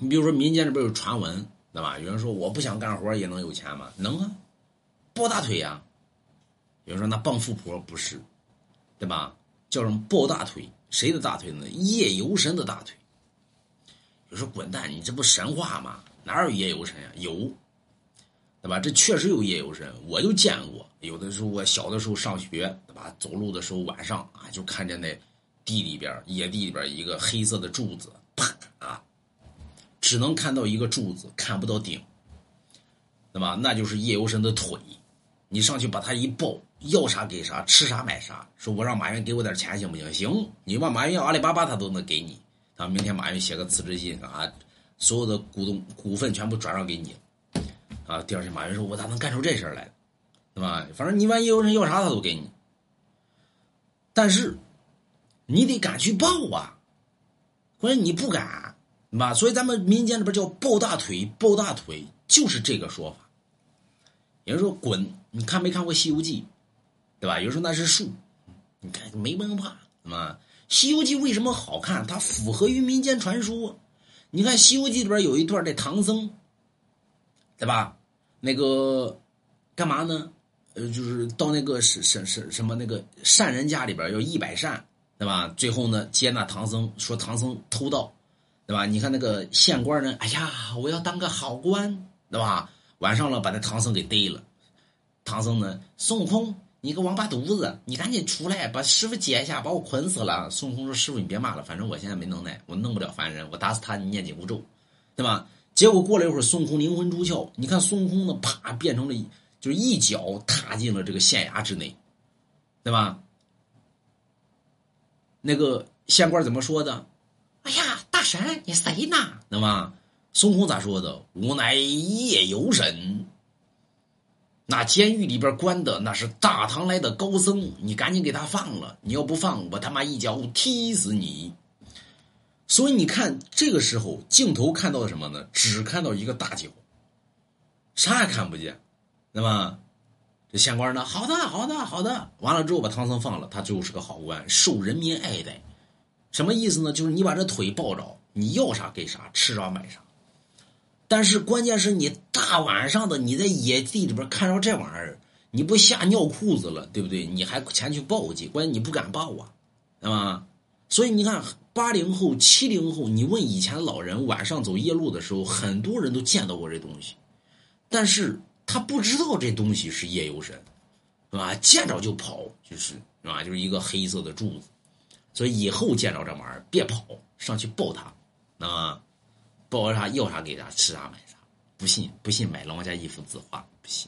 你比如说民间这边有传闻，对吧？有人说我不想干活也能有钱吗？能啊，抱大腿呀。有人说那傍富婆不是，对吧？叫什么抱大腿？谁的大腿呢？夜游神的大腿。有人说滚蛋，你这不神话吗？哪有夜游神呀？有，对吧？这确实有夜游神，我就见过。有的时候我小的时候上学，对吧？走路的时候晚上啊，就看见那地里边野地里边一个黑色的柱子，只能看到一个柱子，看不到顶，对吧？那就是夜游神的腿，你上去把他一抱，要啥给啥，吃啥买啥。说我让马云给我点钱行不行？行，你问马云要阿里巴巴，他都能给你。啊，明天马云写个辞职信啊，所有的股东股份全部转让给你。啊，第二天马云说：“我咋能干出这事来？对吧？反正你问夜游神要啥，他都给你。但是你得敢去抱啊，关键你不敢。”对吧？所以咱们民间里边叫抱大腿，抱大腿就是这个说法。有人说滚，你看没看过《西游记》？对吧？有人说那是树，你看没文化，对吧？《西游记》为什么好看？它符合于民间传说。你看《西游记》里边有一段这唐僧，对吧？那个干嘛呢？呃，就是到那个什什什什么那个善人家里边要一百善，对吧？最后呢，接纳唐僧，说唐僧偷盗。对吧？你看那个县官呢？哎呀，我要当个好官，对吧？晚上了，把那唐僧给逮了。唐僧呢？孙悟空，你个王八犊子，你赶紧出来，把师傅解一下，把我捆死了。孙悟空说：“师傅，你别骂了，反正我现在没能耐，我弄不了凡人，我打死他，你念紧箍咒，对吧？”结果过了一会儿，孙悟空灵魂出窍，你看孙悟空呢，啪，变成了，就是一脚踏进了这个县衙之内，对吧？那个县官怎么说的？神，你谁呢？那么孙悟空咋说的？吾乃夜游神。那监狱里边关的那是大唐来的高僧，你赶紧给他放了。你要不放，我他妈一脚踢死你！所以你看，这个时候镜头看到的什么呢？只看到一个大脚，啥也看不见，那么？这县官呢？好的，好的，好的。完了之后把唐僧放了，他最后是个好官，受人民爱戴。什么意思呢？就是你把这腿抱着，你要啥给啥，吃啥买啥。但是关键是你大晚上的你在野地里边看着这玩意儿，你不吓尿裤子了，对不对？你还前去报去，关键你不敢报啊，对吧？所以你看，八零后、七零后，你问以前老人晚上走夜路的时候，很多人都见到过这东西，但是他不知道这东西是夜游神，是吧？见着就跑，就是是吧？就是一个黑色的柱子。所以以后见着这玩意儿，别跑，上去抱他，啊，抱他要啥给啥，吃啥买啥，不信不信买老王家一幅字画。不信